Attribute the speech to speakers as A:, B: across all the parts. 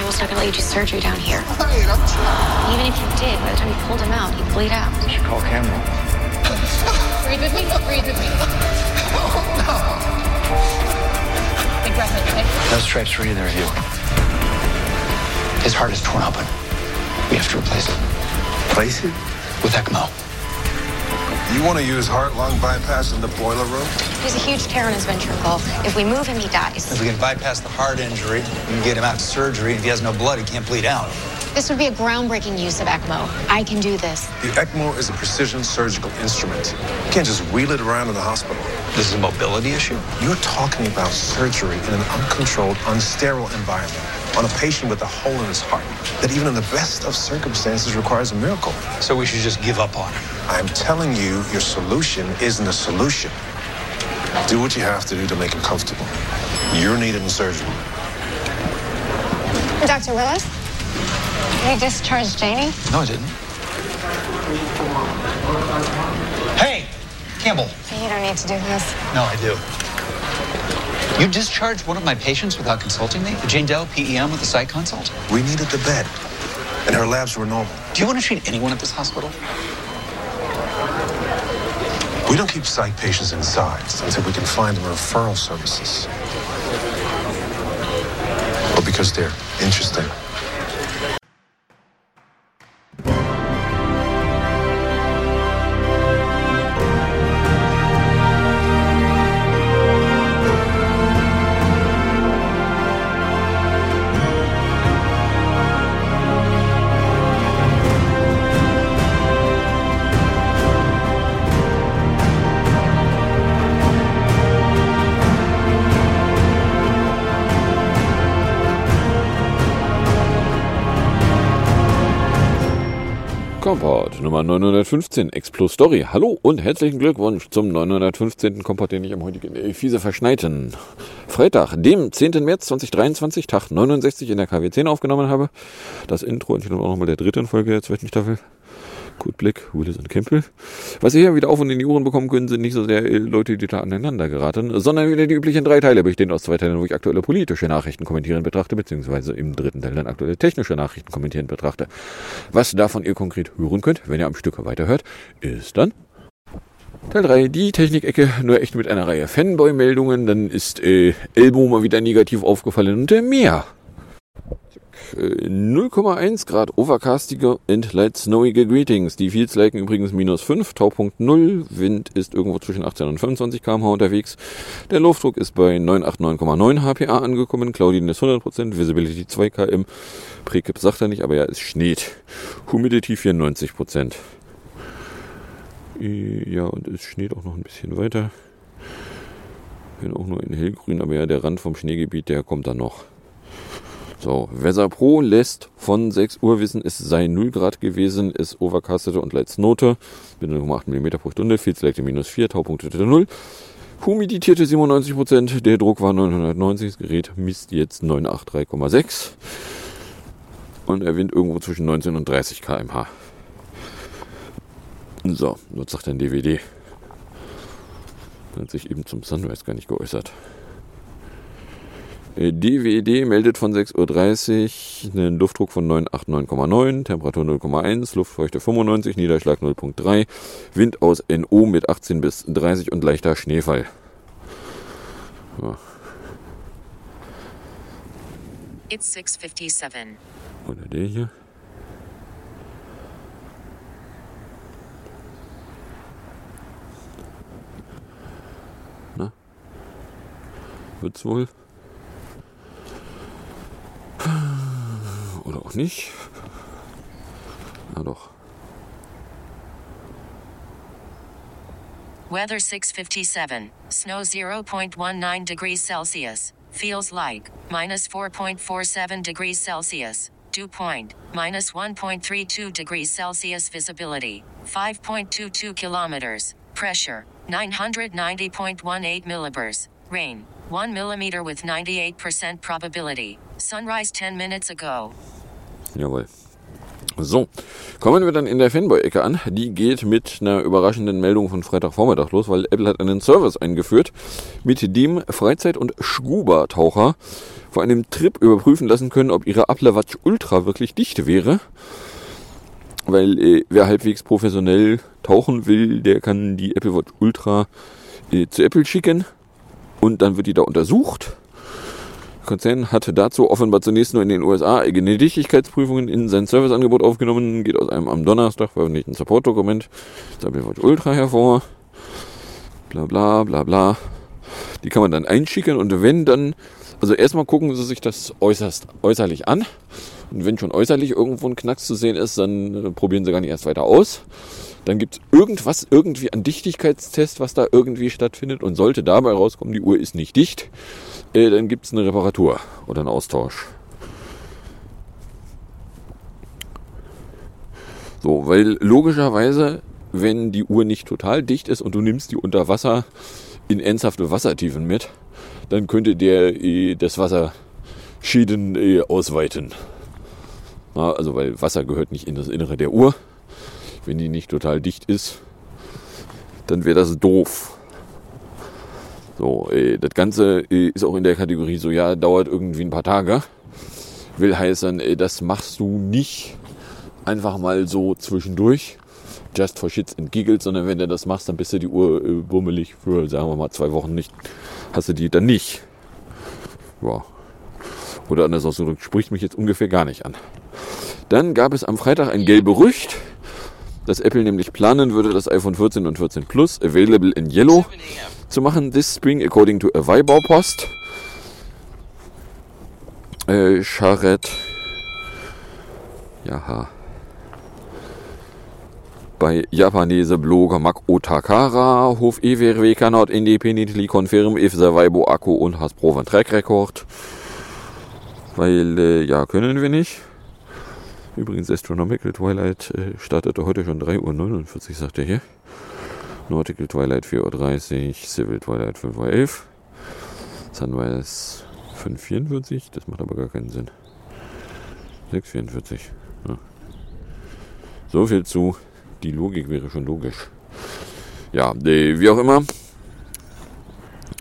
A: Campbell's not gonna let you do surgery down here.
B: Wait, I'm trying.
A: Even if you did, by the time you pulled him out, he'd bleed out.
C: You should call Campbell.
D: Breathe with me. Breathe with me. Big breath in, okay?
C: No stripes for either of you. His heart is torn open. We have to replace it
B: Replace it?
C: with ECMO.
B: You want to use heart-lung bypass in the boiler room?
A: There's a huge tear in his ventricle. If we move him, he dies.
E: If we can bypass the heart injury, we can get him out to surgery. If he has no blood, he can't bleed out.
A: This would be a groundbreaking use of ECMO. I can do this.
B: The ECMO is a precision surgical instrument. You can't just wheel it around in the hospital.
E: This is a mobility issue.
B: You're talking about surgery in an uncontrolled, unsterile environment on a patient with a hole in his heart that even in the best of circumstances requires a miracle.
E: So we should just give up on him.
B: I'm telling you, your solution isn't a solution. Do what you have to do to make him comfortable. You're needed in surgery.
A: Dr. Willis? You discharged Janie?
E: No, I didn't. Hey, Campbell.
A: You don't need to do this.
E: No, I do. You discharged one of my patients without consulting me? Jane Doe, PEM with a site consult?
B: We needed the bed, and her labs were normal.
E: Do you want to treat anyone at this hospital?
B: We don't keep psych patients inside until we can find them referral services. Or because they're interesting.
F: Nummer 915, X Plus Story. Hallo und herzlichen Glückwunsch zum 915. Kompott, den ich am heutigen fiese verschneiten Freitag, dem 10. März 2023, Tag 69 in der KW10 aufgenommen habe. Das Intro entspricht auch nochmal der dritten Folge der zweiten Staffel. Gut Blick, Willis und Campbell. Was ihr hier wieder auf und in die Ohren bekommen können, sind nicht so sehr äh, Leute, die da aneinander geraten, sondern wieder die üblichen drei Teile, bestehend aus zwei Teilen, wo ich aktuelle politische Nachrichten kommentieren betrachte, beziehungsweise im dritten Teil dann aktuelle technische Nachrichten kommentieren betrachte. Was davon ihr konkret hören könnt, wenn ihr am Stück weiterhört, ist dann Teil 3, die Technikecke, nur echt mit einer Reihe Fanboy-Meldungen. Dann ist äh, Elbow mal wieder negativ aufgefallen und der Meer. 0,1 Grad overcastige and light snowige Greetings. Die Fields liken übrigens minus 5, Taupunkt 0. Wind ist irgendwo zwischen 18 und 25 km/h unterwegs. Der Luftdruck ist bei 989,9 HPA angekommen. Cloudiness 100%, Visibility 2 km. Prekip sagt er nicht, aber ja, es schneit. Humidity 94%. Äh, Ja, und es schneit auch noch ein bisschen weiter. Wenn auch nur in hellgrün, aber ja, der Rand vom Schneegebiet, der kommt dann noch. So, Weather Pro lässt von 6 Uhr wissen, es sei 0 Grad gewesen, ist overcastete und Lights Note mit 0,8 mm pro Stunde, Fields Selekte minus 4, Taupunkte 0. Humiditierte 97%, der Druck war 990, das Gerät misst jetzt 983,6 und der Wind irgendwo zwischen 19 und 30 km/h. So, was sagt denn DVD? Hat sich eben zum Sunrise gar nicht geäußert. Äh, DWD meldet von 6.30 Uhr einen Luftdruck von 989,9, Temperatur 0,1, Luftfeuchte 95, Niederschlag 0,3, Wind aus NO mit 18 bis 30 und leichter Schneefall. Ja,
G: It's 657.
F: oder der hier. Na? Wird's wohl? Oder auch nicht. Na doch.
G: Weather 657. Snow 0.19 degrees Celsius. Feels like minus 4.47 degrees Celsius. Dew point minus 1.32 degrees Celsius. Visibility 5.22 kilometers. Pressure 990.18 millibars. Rain 1 millimeter with 98% probability. Sunrise 10 minutes ago.
F: Jawohl. So, kommen wir dann in der Fanboy-Ecke an. Die geht mit einer überraschenden Meldung von Freitagvormittag los, weil Apple hat einen Service eingeführt, mit dem Freizeit- und Scuba-Taucher vor einem Trip überprüfen lassen können, ob ihre Apple Watch Ultra wirklich dicht wäre. Weil äh, wer halbwegs professionell tauchen will, der kann die Apple Watch Ultra äh, zu Apple schicken und dann wird die da untersucht Konzern hat dazu offenbar zunächst nur in den USA eigene Dichtigkeitsprüfungen in sein Serviceangebot aufgenommen, geht aus einem am Donnerstag veröffentlichten Support-Dokument Apple Watch Ultra hervor. Bla bla bla bla. Die kann man dann einschicken und wenn dann, also erstmal gucken Sie sich das äußerst äußerlich an. Und wenn schon äußerlich irgendwo ein Knacks zu sehen ist, dann äh, probieren Sie gar nicht erst weiter aus. Dann gibt es irgendwas irgendwie an Dichtigkeitstest, was da irgendwie stattfindet und sollte dabei rauskommen, die Uhr ist nicht dicht, äh, dann gibt es eine Reparatur oder einen Austausch. So, weil logischerweise, wenn die Uhr nicht total dicht ist und du nimmst die unter Wasser in ernsthafte Wassertiefen mit, dann könnte der äh, das Wasser Schäden äh, ausweiten. Ja, also weil Wasser gehört nicht in das Innere der Uhr. Wenn die nicht total dicht ist, dann wäre das doof. So, äh, das Ganze äh, ist auch in der Kategorie so, ja, dauert irgendwie ein paar Tage. Will heißen, äh, das machst du nicht einfach mal so zwischendurch, just for shits and giggles, sondern wenn du das machst, dann bist du die Uhr äh, bummelig für, sagen wir mal, zwei Wochen nicht, hast du die dann nicht. Ja. Oder anders ausgedrückt, spricht mich jetzt ungefähr gar nicht an. Dann gab es am Freitag ein gelbe Gerücht, dass Apple nämlich planen würde, das iPhone 14 und 14 Plus available in Yellow zu machen this spring, according to a Weibo-Post. Äh, Charette. Jaha. Bei Japanese Blogger Mako Takara, Hof EWRW cannot independently confirm if the Weibo Akku und has proven track record. Weil, äh, ja, können wir nicht. Übrigens, Astronomical Twilight äh, startete heute schon 3.49 Uhr, sagt er hier. Nautical Twilight 4.30 Uhr, Civil Twilight 5.11 Uhr, Sunrise 5.44 Uhr, das macht aber gar keinen Sinn. 6.44 ja. So viel zu, die Logik wäre schon logisch. Ja, wie auch immer.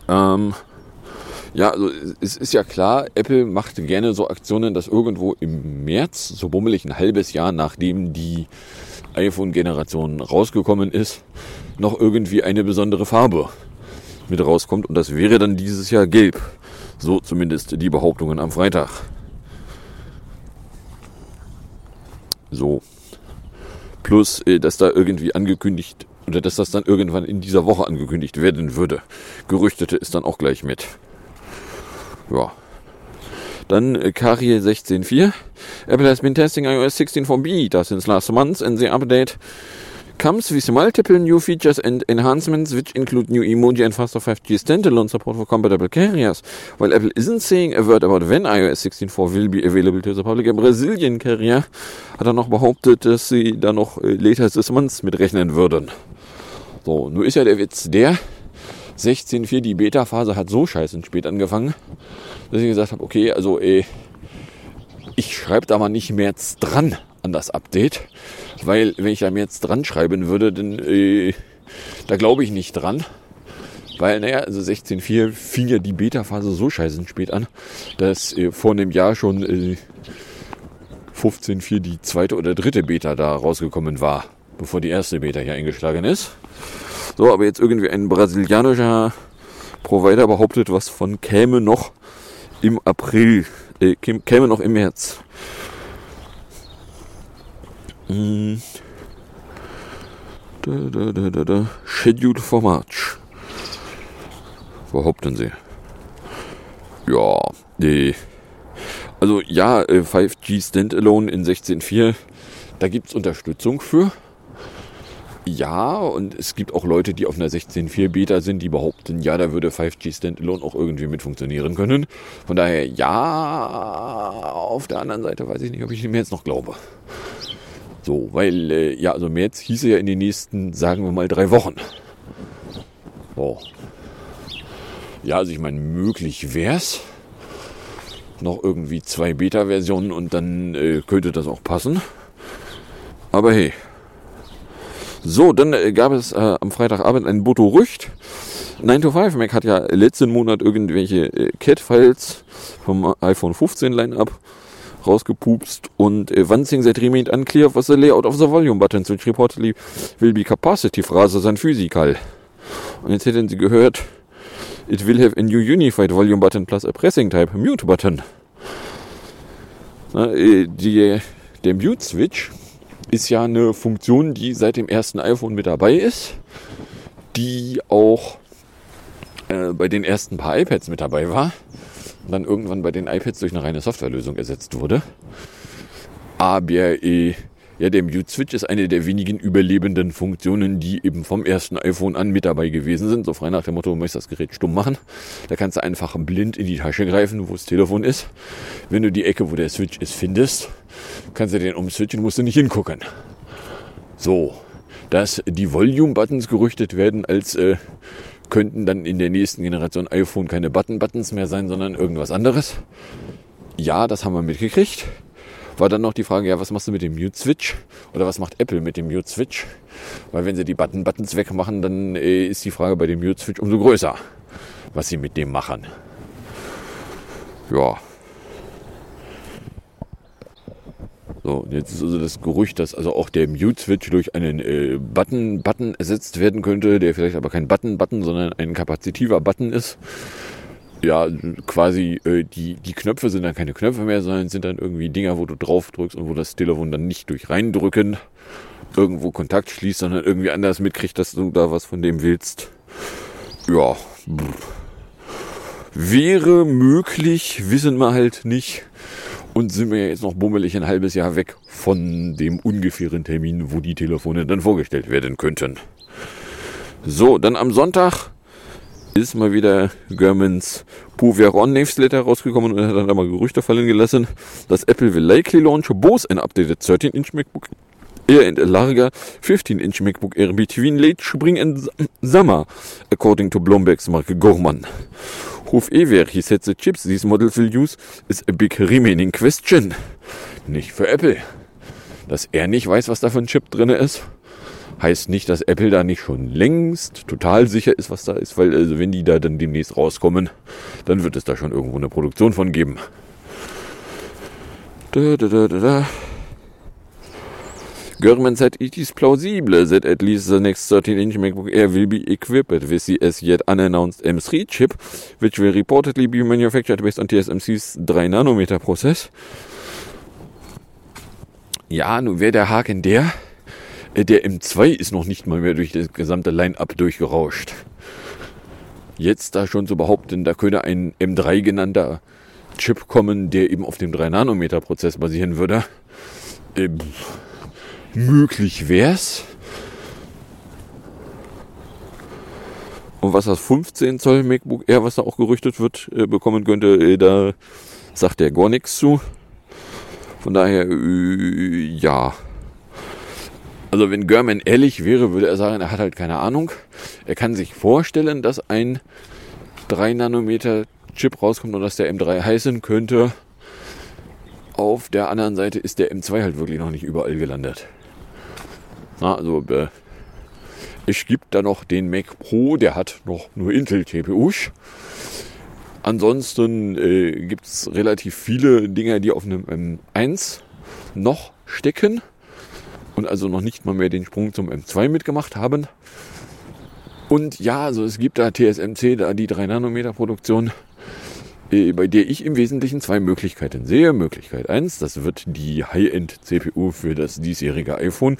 F: Ähm, ja, also es ist ja klar, Apple macht gerne so Aktionen, dass irgendwo im März, so bummelig ein halbes Jahr nachdem die iPhone-Generation rausgekommen ist, noch irgendwie eine besondere Farbe mit rauskommt. Und das wäre dann dieses Jahr gelb. So zumindest die Behauptungen am Freitag. So. Plus, äh, dass da irgendwie angekündigt, oder dass das dann irgendwann in dieser Woche angekündigt werden würde. Gerüchtete ist dann auch gleich mit. Ja. Dann äh, Karie 16.4. Apple has been testing iOS 16 for beta since last month and the update comes with multiple new features and enhancements, which include new emoji and faster 5G standalone support for compatible carriers. While Apple isn't saying a word about when iOS 16.4 will be available to the public, a Brazilian carrier hat er noch behauptet, dass sie da noch äh, later this month mitrechnen würden. So, nun ist ja der Witz der, 16.4, die Beta-Phase hat so scheiße spät angefangen, dass ich gesagt habe, okay, also äh, ich schreibe da mal nicht mehr dran an das Update, weil wenn ich da jetzt dran schreiben würde, dann äh, da glaube ich nicht dran. Weil, naja, also 16.4 fing ja die Beta-Phase so scheiße spät an, dass äh, vor einem Jahr schon äh, 15.4 die zweite oder dritte Beta da rausgekommen war, bevor die erste Beta hier eingeschlagen ist. So, aber jetzt irgendwie ein brasilianischer Provider behauptet, was von käme noch im April, äh, käme noch im März. Hm. Da, da, da, da. Schedule for March. Behaupten Sie. Ja, nee. Also ja, 5G äh, Standalone in 16.4, da gibt es Unterstützung für. Ja, und es gibt auch Leute, die auf einer 16.4 Beta sind, die behaupten, ja, da würde 5G Standalone auch irgendwie mit funktionieren können. Von daher, ja, auf der anderen Seite weiß ich nicht, ob ich mir jetzt noch glaube. So, weil, äh, ja, also März hieße ja in den nächsten, sagen wir mal, drei Wochen. So. Ja, also ich meine, möglich wäre es. Noch irgendwie zwei Beta-Versionen und dann äh, könnte das auch passen. Aber hey. So, dann äh, gab es äh, am Freitagabend ein Boto Rücht. 9 to 5 Mac hat ja letzten Monat irgendwelche äh, Cat-Files vom iPhone 15 Line-Up rausgepupst und uh, one thing that remained unclear was the layout of the volume buttons, which reportedly will be capacitive rather than physical. Und jetzt hätten sie gehört, it will have a new unified volume button plus a pressing type mute button. Na, äh, die, der Mute Switch ist ja eine Funktion, die seit dem ersten iPhone mit dabei ist, die auch äh, bei den ersten paar iPads mit dabei war und dann irgendwann bei den iPads durch eine reine Softwarelösung ersetzt wurde. Aber äh, ja, der Mute Switch ist eine der wenigen überlebenden Funktionen, die eben vom ersten iPhone an mit dabei gewesen sind. So frei nach dem Motto, du möchtest das Gerät stumm machen. Da kannst du einfach blind in die Tasche greifen, wo das Telefon ist. Wenn du die Ecke, wo der Switch ist, findest, kannst du den umswitchen, musst du nicht hingucken. So, dass die Volume-Buttons gerüchtet werden, als äh, könnten dann in der nächsten Generation iPhone keine Button-Buttons mehr sein, sondern irgendwas anderes. Ja, das haben wir mitgekriegt. War dann noch die Frage, ja, was machst du mit dem Mute-Switch? Oder was macht Apple mit dem Mute-Switch? Weil wenn sie die Button-Buttons wegmachen, dann äh, ist die Frage bei dem Mute-Switch umso größer, was sie mit dem machen. Ja. So, jetzt ist also das Gerücht, dass also auch der Mute-Switch durch einen äh, Button, Button ersetzt werden könnte, der vielleicht aber kein Button-Button, sondern ein kapazitiver Button ist. Ja, quasi äh, die, die Knöpfe sind dann keine Knöpfe mehr, sondern sind dann irgendwie Dinger, wo du drauf drückst und wo das Telefon dann nicht durch reindrücken irgendwo Kontakt schließt, sondern irgendwie anders mitkriegt, dass du da was von dem willst. Ja, wäre möglich, wissen wir halt nicht. Und sind wir jetzt noch bummelig ein halbes Jahr weg von dem ungefähren Termin, wo die Telefone dann vorgestellt werden könnten. So, dann am Sonntag ist mal wieder Germans Pouveron Newsletter rausgekommen und hat dann mal Gerüchte fallen gelassen, dass Apple will likely launch Bose an updated 13-inch MacBook Air and a larger 15-inch MacBook Air between late spring and summer, according to Bloomberg's Mark Gorman. Hof Ewer, he said the chips these models will use is a big remaining question. Nicht für Apple. Dass er nicht weiß, was da für ein Chip drin ist, heißt nicht, dass Apple da nicht schon längst total sicher ist, was da ist, weil also wenn die da dann demnächst rauskommen, dann wird es da schon irgendwo eine Produktion von geben. Da, da, da, da, da. Gurman said it is plausible that at least the next 13-inch MacBook Air will be equipped with the as yet unannounced M3 chip, which will reportedly be manufactured based on TSMC's 3-Nanometer Prozess. Ja, nun wäre der Haken der, der M2 ist noch nicht mal mehr durch das gesamte Line-Up durchgerauscht. Jetzt da schon zu behaupten, da könnte ein M3 genannter Chip kommen, der eben auf dem 3-Nanometer-Prozess basieren würde. Äh, möglich wär's. Und was das 15 Zoll MacBook Air, was da auch gerüchtet wird, äh, bekommen könnte, äh, da sagt er gar nichts zu. Von daher, äh, ja. Also wenn German ehrlich wäre, würde er sagen, er hat halt keine Ahnung. Er kann sich vorstellen, dass ein 3 Nanometer Chip rauskommt und dass der M3 heißen könnte. Auf der anderen Seite ist der M2 halt wirklich noch nicht überall gelandet. Also äh, es gibt da noch den Mac Pro, der hat noch nur Intel TPUs. Ansonsten äh, gibt es relativ viele Dinger, die auf einem M1 noch stecken und also noch nicht mal mehr den Sprung zum M2 mitgemacht haben. Und ja, also es gibt da TSMC, da die 3 Nanometer Produktion, äh, bei der ich im Wesentlichen zwei Möglichkeiten sehe. Möglichkeit 1, das wird die High-End-CPU für das diesjährige iPhone,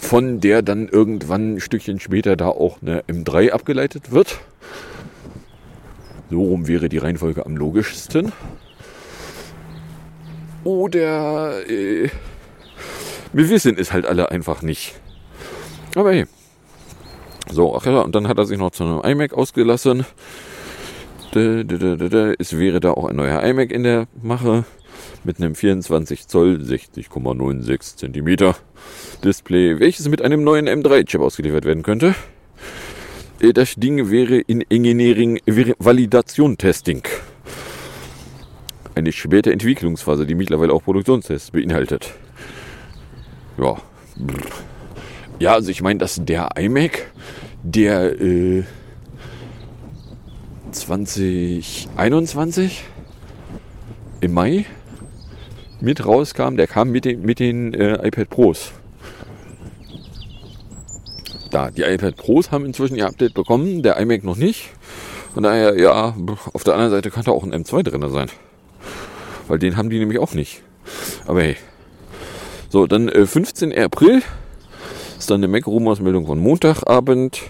F: von der dann irgendwann ein Stückchen später da auch eine M3 abgeleitet wird. So rum wäre die Reihenfolge am logischsten. Oder äh, wir wissen es halt alle einfach nicht. Aber hey. So, ach ja, und dann hat er sich noch zu einem iMac ausgelassen. Es wäre da auch ein neuer iMac in der Mache mit einem 24 Zoll 60,96 Zentimeter Display, welches mit einem neuen M3-Chip ausgeliefert werden könnte. Das Ding wäre in Engineering Validation Testing. Eine späte Entwicklungsphase, die mittlerweile auch Produktionstests beinhaltet. Ja, Ja, also ich meine, dass der iMac, der äh, 2021 im Mai mit rauskam, der kam mit den, mit den äh, iPad Pros. Da, die iPad Pros haben inzwischen ihr Update bekommen, der iMac noch nicht. Von daher, ja, auf der anderen Seite kann da auch ein M2 drin sein. Weil den haben die nämlich auch nicht. Aber hey. So, dann äh, 15. April ist dann eine Mac Rumors Meldung von Montagabend.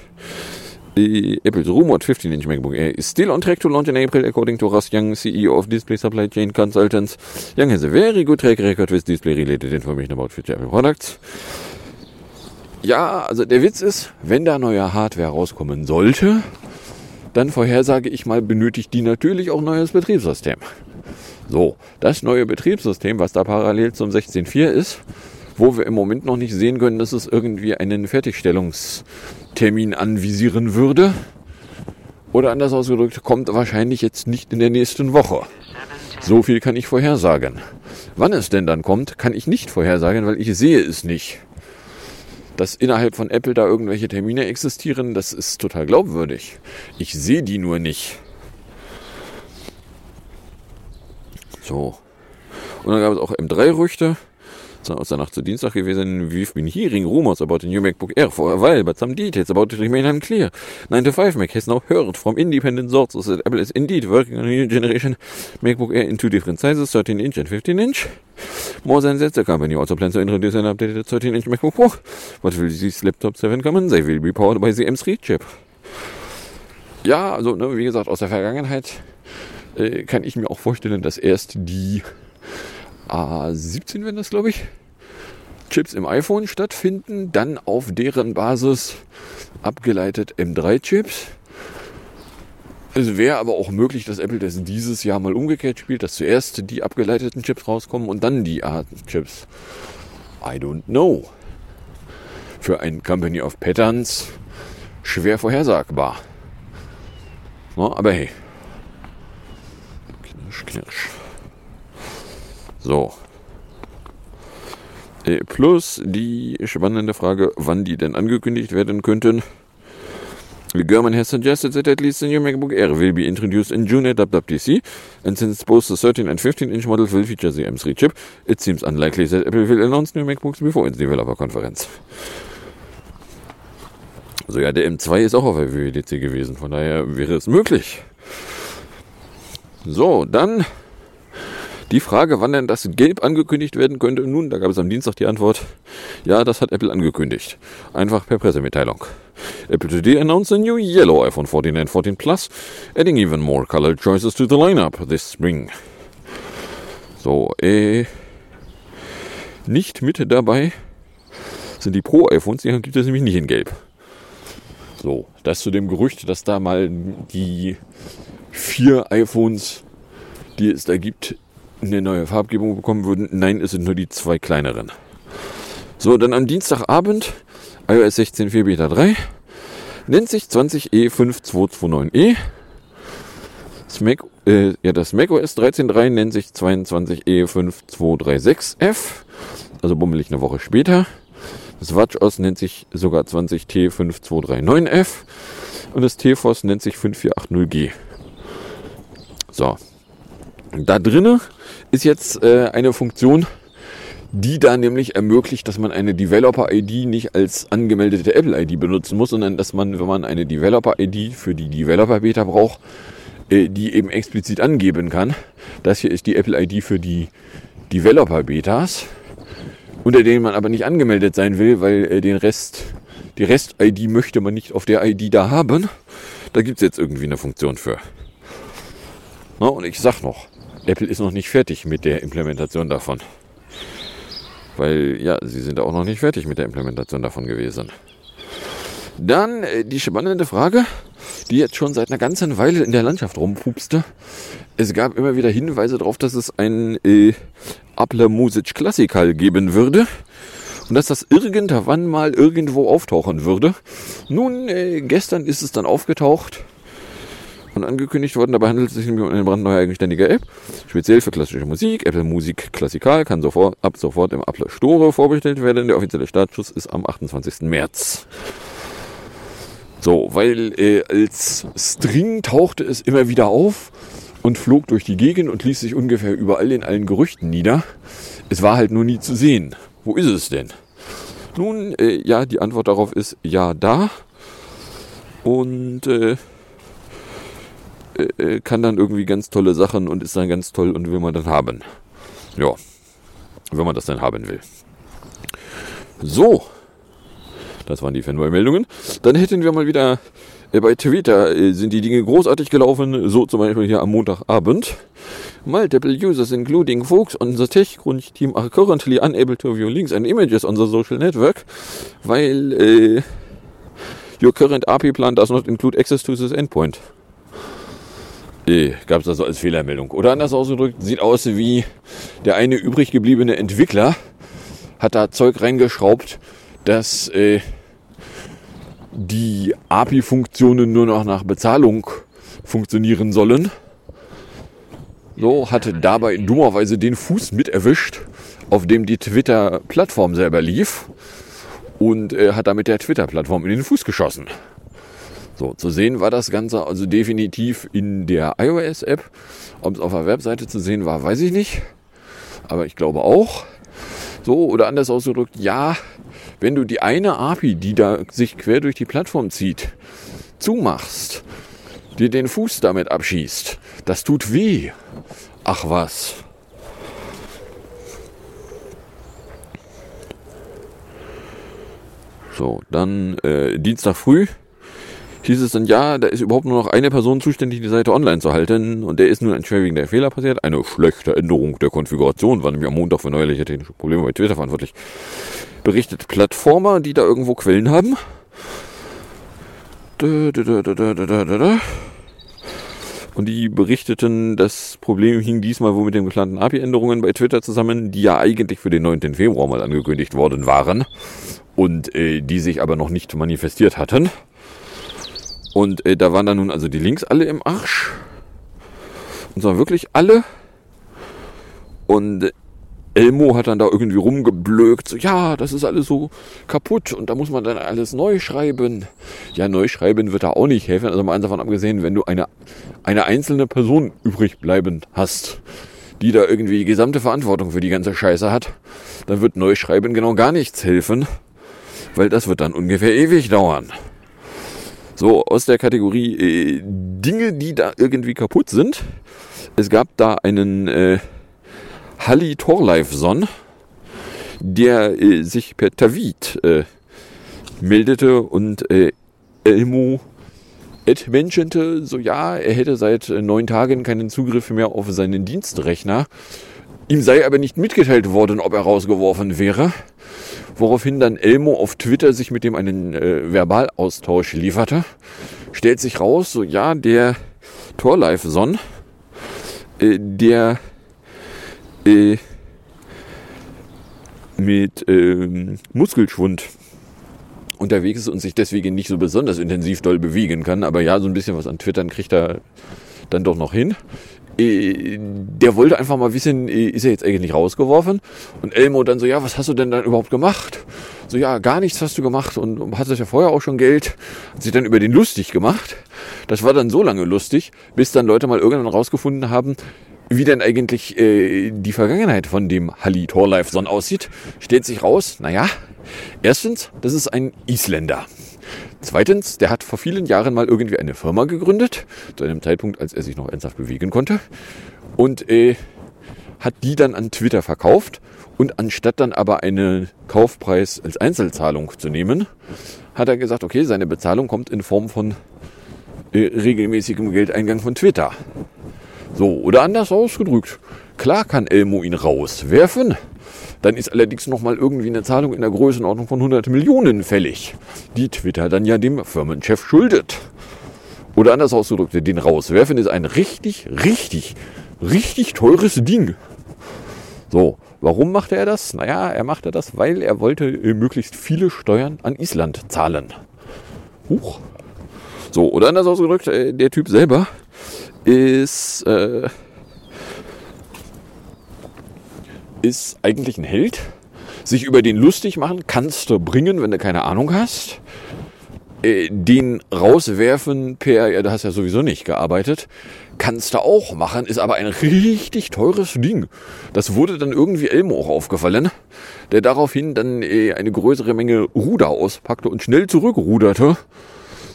F: The Apple's rumored 15-inch MacBook Air is still on track to launch in April, according to Russ Young, CEO of Display Supply Chain Consultants. Young has a very good track record with display-related information about future Apple products. Ja, also der Witz ist, wenn da neue Hardware rauskommen sollte, dann vorhersage ich mal, benötigt die natürlich auch neues Betriebssystem. So, das neue Betriebssystem, was da parallel zum 16.4 ist, wo wir im Moment noch nicht sehen können, dass es irgendwie einen Fertigstellungstermin anvisieren würde. Oder anders ausgedrückt, kommt wahrscheinlich jetzt nicht in der nächsten Woche. So viel kann ich vorhersagen. Wann es denn dann kommt, kann ich nicht vorhersagen, weil ich sehe es nicht. Dass innerhalb von Apple da irgendwelche Termine existieren, das ist total glaubwürdig. Ich sehe die nur nicht. So. Und dann gab es auch M3-Rüchte aus der Nacht zu Dienstag gewesen. We've been hearing rumors about the new MacBook Air for a while, but some details about it remain unclear. 9 to 5 Mac has now heard from independent sources that Apple is indeed working on a new generation MacBook Air in two different sizes, 13 inch and 15 inch. More than that, the company also plans to introduce an updated 13 inch MacBook Pro. What will these laptops have in common? They will be powered by the M3 chip. Ja, also ne, wie gesagt, aus der Vergangenheit äh, kann ich mir auch vorstellen, dass erst die A17 werden das, glaube ich, Chips im iPhone stattfinden, dann auf deren Basis abgeleitet M3-Chips. Es wäre aber auch möglich, dass Apple das dieses Jahr mal umgekehrt spielt, dass zuerst die abgeleiteten Chips rauskommen und dann die A-Chips. I don't know. Für ein Company of Patterns schwer vorhersagbar. No, aber hey. Knirsch, knirsch. So. Äh, plus die spannende Frage, wann die denn angekündigt werden könnten. German has suggested that at least the new MacBook Air will be introduced in June at WWDC, and since both the 13 and 15 inch models will feature the M3 chip, it seems unlikely that Apple will announce new MacBooks before its developer conference. So ja, der M2 ist auch auf der WWDC gewesen, von daher wäre es möglich. So, dann die Frage, wann denn das Gelb angekündigt werden könnte, nun, da gab es am Dienstag die Antwort, ja, das hat Apple angekündigt. Einfach per Pressemitteilung. Apple today announced a new yellow iPhone 14 and 14 Plus, adding even more color choices to the lineup this spring. So, äh, nicht mit dabei sind die Pro-iPhones, die gibt es nämlich nicht in Gelb. So, das zu dem Gerücht, dass da mal die vier iPhones, die es da gibt, eine neue Farbgebung bekommen würden. Nein, es sind nur die zwei kleineren. So, dann am Dienstagabend iOS 16.4 Beta 3 nennt sich 20E5229E. Das Mac, äh, ja, das macOS 13.3 nennt sich 22E5236F, also bummelig eine Woche später. Das WatchOS nennt sich sogar 20T5239F und das TFOS nennt sich 5480G. So, da drinnen ist jetzt äh, eine Funktion, die da nämlich ermöglicht, dass man eine Developer-ID nicht als angemeldete Apple-ID benutzen muss, sondern dass man, wenn man eine Developer-ID für die Developer-Beta braucht, äh, die eben explizit angeben kann. Das hier ist die Apple-ID für die Developer-Betas, unter denen man aber nicht angemeldet sein will, weil äh, den Rest, die Rest-ID möchte man nicht auf der ID da haben. Da gibt es jetzt irgendwie eine Funktion für. Na, und ich sag noch, Apple ist noch nicht fertig mit der Implementation davon. Weil, ja, sie sind auch noch nicht fertig mit der Implementation davon gewesen. Dann äh, die spannende Frage, die jetzt schon seit einer ganzen Weile in der Landschaft rumpupste. Es gab immer wieder Hinweise darauf, dass es ein äh, Apple Music Classical geben würde und dass das irgendwann mal irgendwo auftauchen würde. Nun, äh, gestern ist es dann aufgetaucht und angekündigt worden. Dabei handelt es sich nämlich um eine brandneue eigenständige App, speziell für klassische Musik. Apple Musik Klassikal kann sofort, ab sofort im Apple Store vorbestellt werden. Der offizielle Startschuss ist am 28. März. So, weil äh, als String tauchte es immer wieder auf und flog durch die Gegend und ließ sich ungefähr überall in allen Gerüchten nieder. Es war halt nur nie zu sehen. Wo ist es denn? Nun, äh, ja, die Antwort darauf ist ja da. Und äh, äh, kann dann irgendwie ganz tolle Sachen und ist dann ganz toll und will man dann haben. Ja, wenn man das dann haben will. So, das waren die Fanboy-Meldungen. Dann hätten wir mal wieder äh, bei Twitter äh, sind die Dinge großartig gelaufen. So zum Beispiel hier am Montagabend. Multiple users, including folks on the tech team are currently unable to view links and images on the social network, weil äh, your current API plan does not include access to this endpoint. Äh, Gab es also als Fehlermeldung. Oder anders ausgedrückt, sieht aus wie der eine übrig gebliebene Entwickler hat da Zeug reingeschraubt, dass äh, die API-Funktionen nur noch nach Bezahlung funktionieren sollen. So hatte dabei dummerweise den Fuß mit erwischt, auf dem die Twitter-Plattform selber lief und äh, hat damit der Twitter-Plattform in den Fuß geschossen. So, zu sehen war das Ganze also definitiv in der iOS-App. Ob es auf der Webseite zu sehen war, weiß ich nicht. Aber ich glaube auch. So, oder anders ausgedrückt, ja, wenn du die eine API, die da sich quer durch die Plattform zieht, zumachst, dir den Fuß damit abschießt, das tut weh. Ach was. So, dann äh, Dienstag früh hieß es dann, ja, da ist überhaupt nur noch eine Person zuständig, die Seite online zu halten. Und der ist nun ein schwerwiegender Fehler passiert. Eine schlechte Änderung der Konfiguration war nämlich am Montag für neuerliche technische Probleme bei Twitter verantwortlich. Berichtet Plattformer, die da irgendwo Quellen haben. Und die berichteten, das Problem hing diesmal wohl mit den geplanten API-Änderungen bei Twitter zusammen, die ja eigentlich für den 9. Februar mal angekündigt worden waren und äh, die sich aber noch nicht manifestiert hatten. Und äh, da waren dann nun also die Links alle im Arsch. Und zwar wirklich alle. Und Elmo hat dann da irgendwie rumgeblökt, so, ja, das ist alles so kaputt und da muss man dann alles neu schreiben. Ja, neu schreiben wird da auch nicht helfen. Also mal eins davon abgesehen, wenn du eine, eine einzelne Person übrig bleiben hast, die da irgendwie die gesamte Verantwortung für die ganze Scheiße hat, dann wird neu schreiben genau gar nichts helfen, weil das wird dann ungefähr ewig dauern. So, aus der Kategorie äh, Dinge, die da irgendwie kaputt sind. Es gab da einen äh, Halli Torleifson, der äh, sich per Tavit äh, meldete und äh, Elmo Ed mentionte, so ja, er hätte seit äh, neun Tagen keinen Zugriff mehr auf seinen Dienstrechner. Ihm sei aber nicht mitgeteilt worden, ob er rausgeworfen wäre. Woraufhin dann Elmo auf Twitter sich mit dem einen äh, Verbalaustausch lieferte. Stellt sich raus, so ja, der Torlife-Son, äh, der äh, mit ähm, Muskelschwund unterwegs ist und sich deswegen nicht so besonders intensiv doll bewegen kann. Aber ja, so ein bisschen was an Twittern kriegt er dann doch noch hin. Äh, der wollte einfach mal wissen, äh, ist er jetzt eigentlich rausgeworfen? Und Elmo dann so, ja, was hast du denn dann überhaupt gemacht? So, ja, gar nichts hast du gemacht und hattest ja vorher auch schon Geld. Hat sich dann über den lustig gemacht. Das war dann so lange lustig, bis dann Leute mal irgendwann rausgefunden haben, wie denn eigentlich äh, die Vergangenheit von dem Halli Torleifson aussieht. Stellt sich raus, naja, erstens, das ist ein Isländer. Zweitens, der hat vor vielen Jahren mal irgendwie eine Firma gegründet, zu einem Zeitpunkt, als er sich noch ernsthaft bewegen konnte. Und äh, hat die dann an Twitter verkauft. Und anstatt dann aber einen Kaufpreis als Einzelzahlung zu nehmen, hat er gesagt, okay, seine Bezahlung kommt in Form von äh, regelmäßigem Geldeingang von Twitter. So, oder anders ausgedrückt. Klar kann Elmo ihn rauswerfen. Dann ist allerdings nochmal irgendwie eine Zahlung in der Größenordnung von 100 Millionen fällig, die Twitter dann ja dem Firmenchef schuldet. Oder anders ausgedrückt, den rauswerfen ist ein richtig, richtig, richtig teures Ding. So, warum macht er das? Naja, er machte das, weil er wollte äh, möglichst viele Steuern an Island zahlen. Huch. So, oder anders ausgedrückt, äh, der Typ selber ist, äh, ist eigentlich ein Held. Sich über den lustig machen kannst du bringen, wenn du keine Ahnung hast. Äh, den rauswerfen per, ja, du hast ja sowieso nicht gearbeitet, kannst du auch machen, ist aber ein richtig teures Ding. Das wurde dann irgendwie Elmo auch aufgefallen, der daraufhin dann äh, eine größere Menge Ruder auspackte und schnell zurückruderte.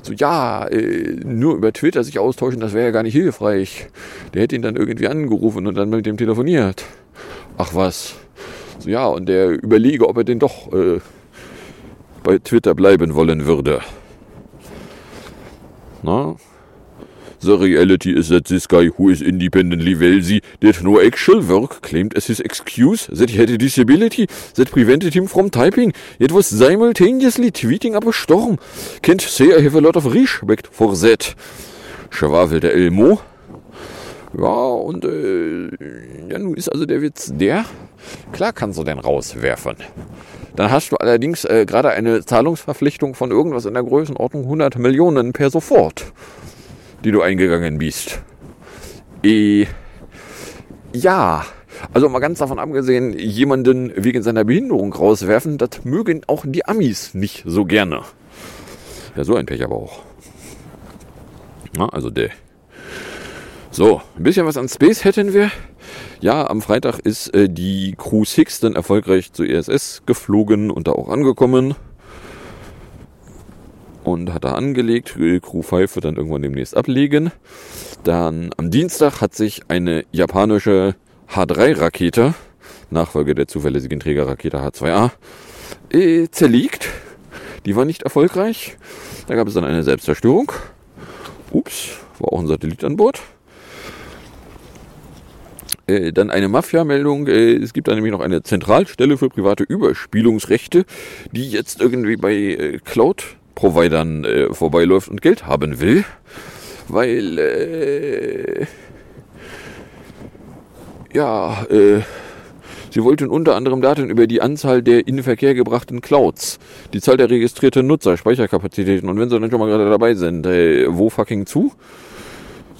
F: So, ja, äh, nur über Twitter sich austauschen, das wäre ja gar nicht hilfreich. Der hätte ihn dann irgendwie angerufen und dann mit dem telefoniert. Ach was. So, ja, und der überlege, ob er denn doch äh, bei Twitter bleiben wollen würde. Na? The reality is that this guy, who is independently wealthy, did no actual work, claimed as his excuse that he had a disability that prevented him from typing, yet was simultaneously tweeting up a storm. Can't say I have a lot of respect for that. Schwafelte Elmo. Ja, und äh, ja, nun ist also der Witz der, klar kannst du den rauswerfen. Dann hast du allerdings äh, gerade eine Zahlungsverpflichtung von irgendwas in der Größenordnung 100 Millionen per sofort, die du eingegangen bist. E ja, also mal ganz davon abgesehen, jemanden wegen seiner Behinderung rauswerfen, das mögen auch die Amis nicht so gerne. Ja, so ein Pech aber auch. Na, also der. So, ein bisschen was an Space hätten wir. Ja, am Freitag ist äh, die Crew 6 dann erfolgreich zur ISS geflogen und da auch angekommen. Und hat da angelegt. Crew 5 wird dann irgendwann demnächst ablegen. Dann am Dienstag hat sich eine japanische H3-Rakete, Nachfolge der zuverlässigen Trägerrakete H2A, äh, zerlegt. Die war nicht erfolgreich. Da gab es dann eine Selbstzerstörung. Ups, war auch ein Satellit an Bord. Äh, dann eine Mafia-Meldung. Äh, es gibt da nämlich noch eine Zentralstelle für private Überspielungsrechte, die jetzt irgendwie bei äh, Cloud-Providern äh, vorbeiläuft und Geld haben will. Weil, äh, ja, äh, Sie wollten unter anderem Daten über die Anzahl der in Verkehr gebrachten Clouds, die Zahl der registrierten Nutzer, Speicherkapazitäten und wenn sie dann schon mal gerade dabei sind, äh, wo fucking zu?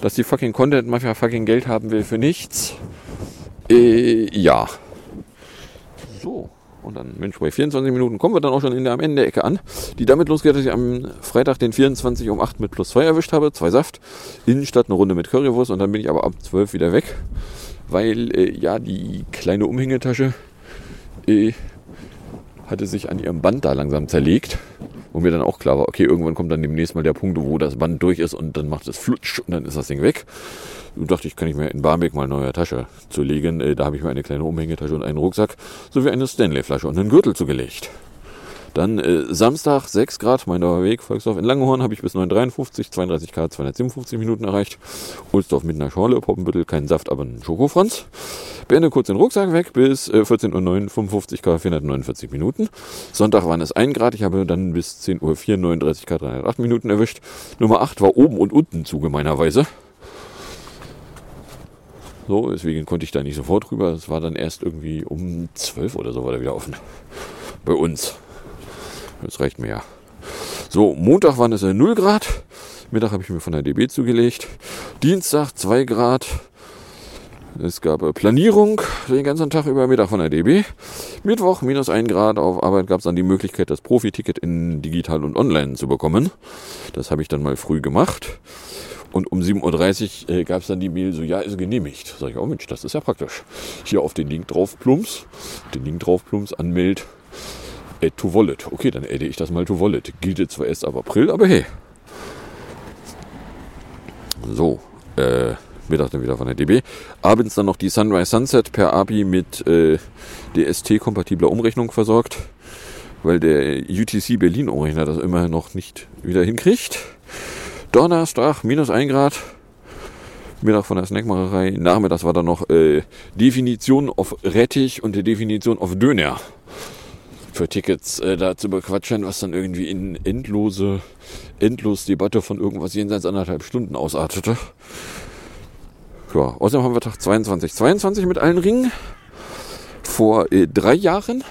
F: Dass die fucking Content Mafia fucking Geld haben will für nichts. Äh, ja. So. Und dann, Mensch, bei 24 Minuten kommen wir dann auch schon in der am Ende der Ecke an. Die damit losgeht, dass ich am Freitag den 24 um 8 mit plus 2 erwischt habe. Zwei Saft. Innenstadt eine Runde mit Currywurst und dann bin ich aber ab 12 wieder weg. Weil, äh, ja, die kleine Umhängetasche äh, hatte sich an ihrem Band da langsam zerlegt. Wo mir dann auch klar war, okay, irgendwann kommt dann demnächst mal der Punkt, wo das Band durch ist und dann macht es flutsch und dann ist das Ding weg. Und dachte ich, kann ich mir in Barmbek mal eine neue Tasche zulegen. Äh, da habe ich mir eine kleine Umhängetasche und einen Rucksack sowie eine Stanley-Flasche und einen Gürtel zugelegt. Dann äh, Samstag 6 Grad, mein Weg, Volksdorf in Langenhorn habe ich bis 9,53, 32 Grad, 257 Minuten erreicht. Ulsdorf mit einer Schorle, Poppenbüttel, kein Saft, aber ein Schokofranz. Beende kurz den Rucksack weg bis äh, 14.09 Uhr, 55 Grad, 449 Minuten. Sonntag waren es 1 Grad, ich habe dann bis 10.04 Uhr 39 Grad, 308 Minuten erwischt. Nummer 8 war oben und unten zu gemeinerweise. So, deswegen konnte ich da nicht sofort rüber. Es war dann erst irgendwie um 12 oder so war der wieder offen. Bei uns. Das reicht mir ja. So, Montag waren es 0 Grad. Mittag habe ich mir von der DB zugelegt. Dienstag 2 Grad. Es gab äh, Planierung den ganzen Tag über Mittag von der DB. Mittwoch minus 1 Grad. Auf Arbeit gab es dann die Möglichkeit, das Profi-Ticket in digital und online zu bekommen. Das habe ich dann mal früh gemacht. Und um 7.30 Uhr äh, gab es dann die Mail so, ja, ist genehmigt. Sag ich, oh Mensch, das ist ja praktisch. Hier auf den Link drauf plumps, den Link drauf plumps, anmeld, add to wallet. Okay, dann adde ich das mal to wallet. Gilt zwar erst ab April, aber hey. So, äh, Mittag dann wieder von der DB. Abends dann noch die Sunrise Sunset per API mit äh, DST-kompatibler Umrechnung versorgt, weil der UTC Berlin-Umrechner das immer noch nicht wieder hinkriegt. Donnerstag minus 1 Grad. Mittag von der Snackmacherei. Nachmittags war dann noch äh, Definition auf Rettich und die Definition auf Döner. Für Tickets äh, da zu bequatschen, was dann irgendwie in endlose, endlos Debatte von irgendwas jenseits anderthalb Stunden ausartete. Ja, außerdem haben wir Tag 22, 22 mit allen Ringen. Vor äh, drei Jahren,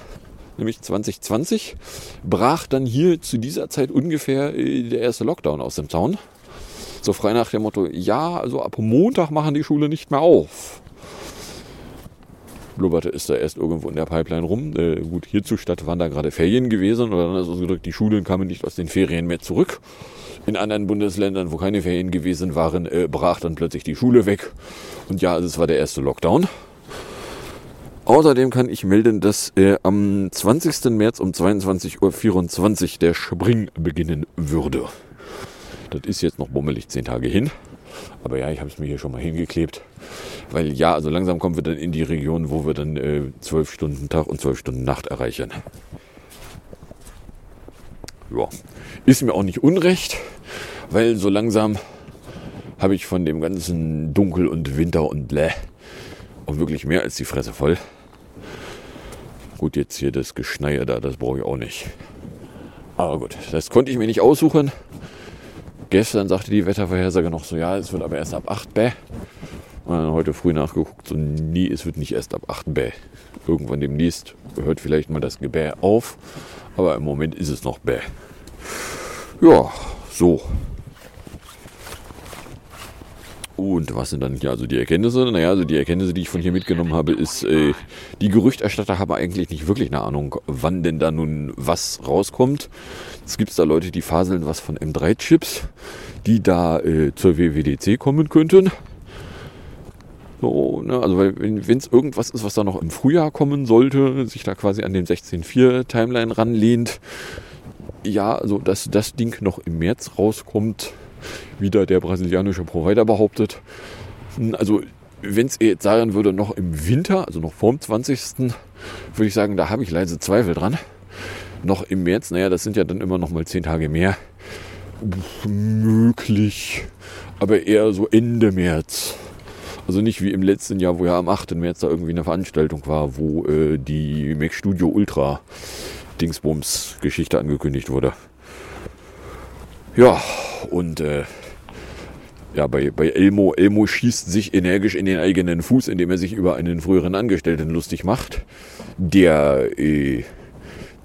F: nämlich 2020, brach dann hier zu dieser Zeit ungefähr äh, der erste Lockdown aus dem Zaun. So frei nach dem Motto, ja, also ab Montag machen die Schule nicht mehr auf. Blubberte ist da erst irgendwo in der Pipeline rum. Äh, gut, hierzu statt waren da gerade Ferien gewesen oder dann ist ausgedrückt, die Schulen kamen nicht aus den Ferien mehr zurück. In anderen Bundesländern, wo keine Ferien gewesen waren, äh, brach dann plötzlich die Schule weg. Und ja, es war der erste Lockdown. Außerdem kann ich melden, dass äh, am 20. März um 22.24 Uhr der Spring beginnen würde. Das ist jetzt noch bummelig zehn Tage hin. Aber ja, ich habe es mir hier schon mal hingeklebt. Weil ja, also langsam kommen wir dann in die Region, wo wir dann äh, 12 Stunden Tag und 12 Stunden Nacht erreichen. Ja, ist mir auch nicht unrecht, weil so langsam habe ich von dem ganzen Dunkel und Winter und Bläh auch wirklich mehr als die Fresse voll. Gut, jetzt hier das Geschneier da, das brauche ich auch nicht. Aber gut, das konnte ich mir nicht aussuchen. Gestern sagte die Wettervorhersage noch so, ja, es wird aber erst ab 8 bäh. Und dann heute früh nachgeguckt, so nie, es wird nicht erst ab 8 bäh. Irgendwann demnächst hört vielleicht mal das Gebäh auf, aber im Moment ist es noch bäh. Ja, so. Und was sind dann hier also die Erkenntnisse? Naja, also die Erkenntnisse, die ich von hier mitgenommen habe, ist, äh, die Gerüchterstatter haben eigentlich nicht wirklich eine Ahnung, wann denn da nun was rauskommt. Es gibt da Leute, die faseln was von M3-Chips, die da äh, zur WWDC kommen könnten. So, ne, also wenn es irgendwas ist, was da noch im Frühjahr kommen sollte, sich da quasi an den 16.4 Timeline ranlehnt, ja, also dass das Ding noch im März rauskommt, wieder der brasilianische Provider behauptet. Also wenn es jetzt sagen würde, noch im Winter, also noch vorm 20. würde ich sagen, da habe ich leise Zweifel dran. Noch im März, naja, das sind ja dann immer noch mal zehn Tage mehr. Möglich, aber eher so Ende März. Also nicht wie im letzten Jahr, wo ja am 8. März da irgendwie eine Veranstaltung war, wo äh, die Mac Studio Ultra Dingsbums Geschichte angekündigt wurde. Ja, und äh, ja, bei, bei Elmo, Elmo schießt sich energisch in den eigenen Fuß, indem er sich über einen früheren Angestellten lustig macht, der äh,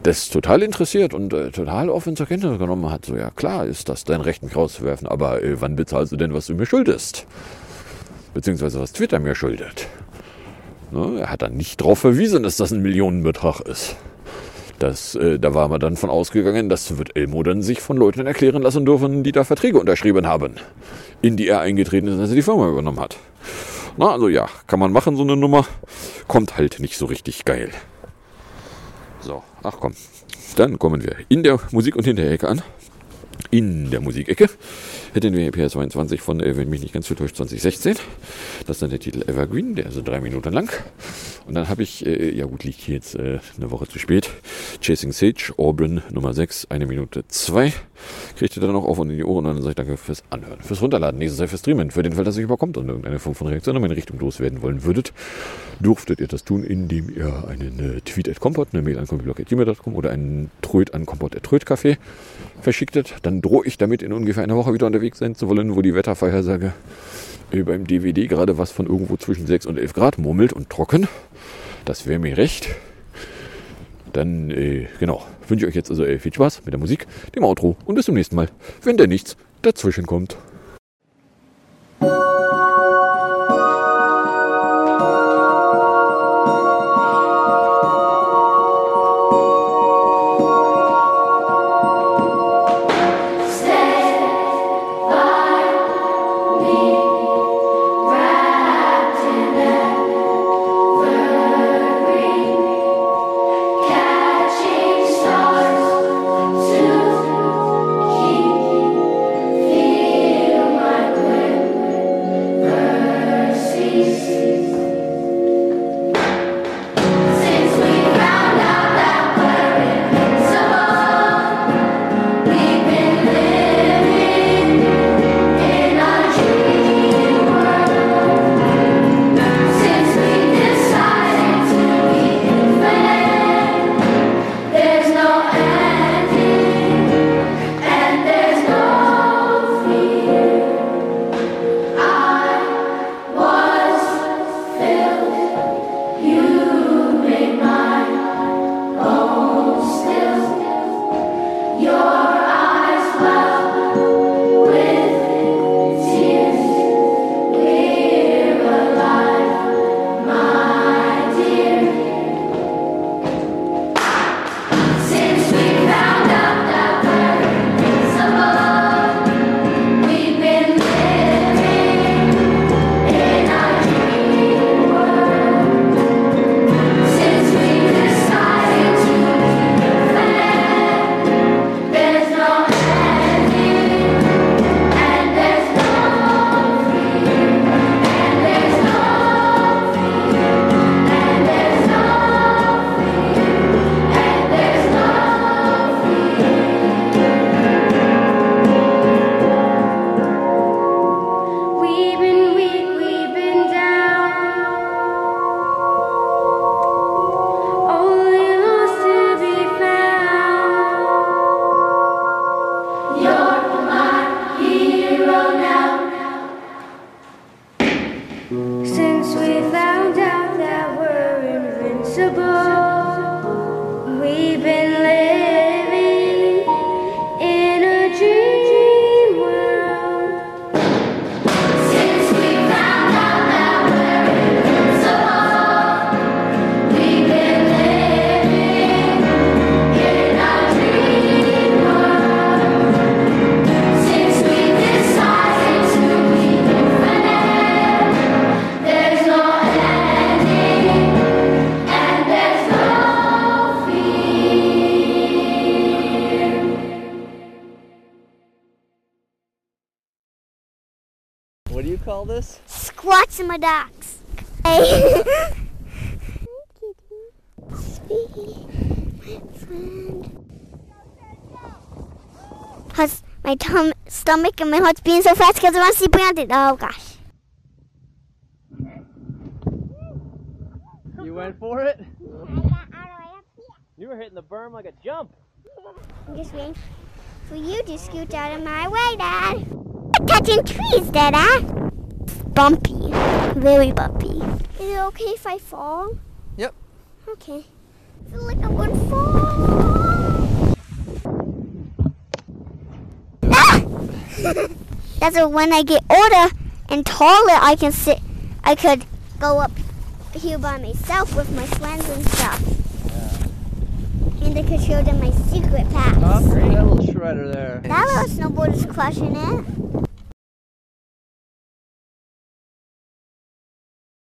F: das total interessiert und äh, total offen zur Kenntnis genommen hat. So, ja klar ist das dein Recht, mich rauszuwerfen, aber äh, wann bezahlst du denn, was du mir schuldest? Beziehungsweise was Twitter mir schuldet. Ne? Er hat dann nicht darauf verwiesen, dass das ein Millionenbetrag ist. Das, äh, da war man dann von ausgegangen, das wird Elmo dann sich von Leuten erklären lassen dürfen, die da Verträge unterschrieben haben, in die er eingetreten ist, als er die Firma übernommen hat. Na, also ja, kann man machen, so eine Nummer. Kommt halt nicht so richtig geil. So, ach komm. Dann kommen wir in der Musik- und Hinterecke an. In der Musikecke hätten wir PS22 von, äh, wenn mich nicht ganz täuscht, 2016. Das ist dann der Titel Evergreen, der ist so drei Minuten lang. Und dann habe ich, äh, ja gut, liegt hier jetzt äh, eine Woche zu spät, Chasing Sage, Auburn Nummer 6, eine Minute 2. Kriegt ihr dann auch auf und in die Ohren und dann sage ich danke fürs Anhören, fürs Runterladen, nächstes Mal fürs Streamen, für den Fall, dass ihr überkommt und irgendeine Form von Reaktion in meine Richtung loswerden wollen würdet, durftet ihr das tun, indem ihr einen äh, Tweet at Compot, eine Mail an computerblog.gmail.com oder einen Tröd an Compot at Trödcafé verschicktet. Dann drohe ich damit in ungefähr einer Woche wieder unterwegs sein zu wollen, wo die Wettervorhersage äh, beim DVD gerade was von irgendwo zwischen 6 und 11 Grad murmelt und trocken. Das wäre mir recht. Dann, äh, genau, wünsche ich euch jetzt also äh, viel Spaß mit der Musik, dem Outro und bis zum nächsten Mal, wenn da nichts dazwischen kommt.
H: Call this?
I: Squats in my docks. Hey. my friend. How's my tum- stomach and my heart's beating so fast because I want to see Brandon. Oh gosh.
H: You went for it? You were hitting the berm like a jump.
I: I'm just waiting for you to scoot out of my way, Dad. Touching trees, Dada. Bumpy. Very bumpy. Is it okay if I fall?
H: Yep.
I: Okay. I feel like I'm gonna fall. Ah! That's why when I get older and taller, I can sit. I could go up here by myself with my friends and stuff. And I could show them my secret paths.
H: Oh, great. That little shredder there.
I: That little snowboard is crushing it.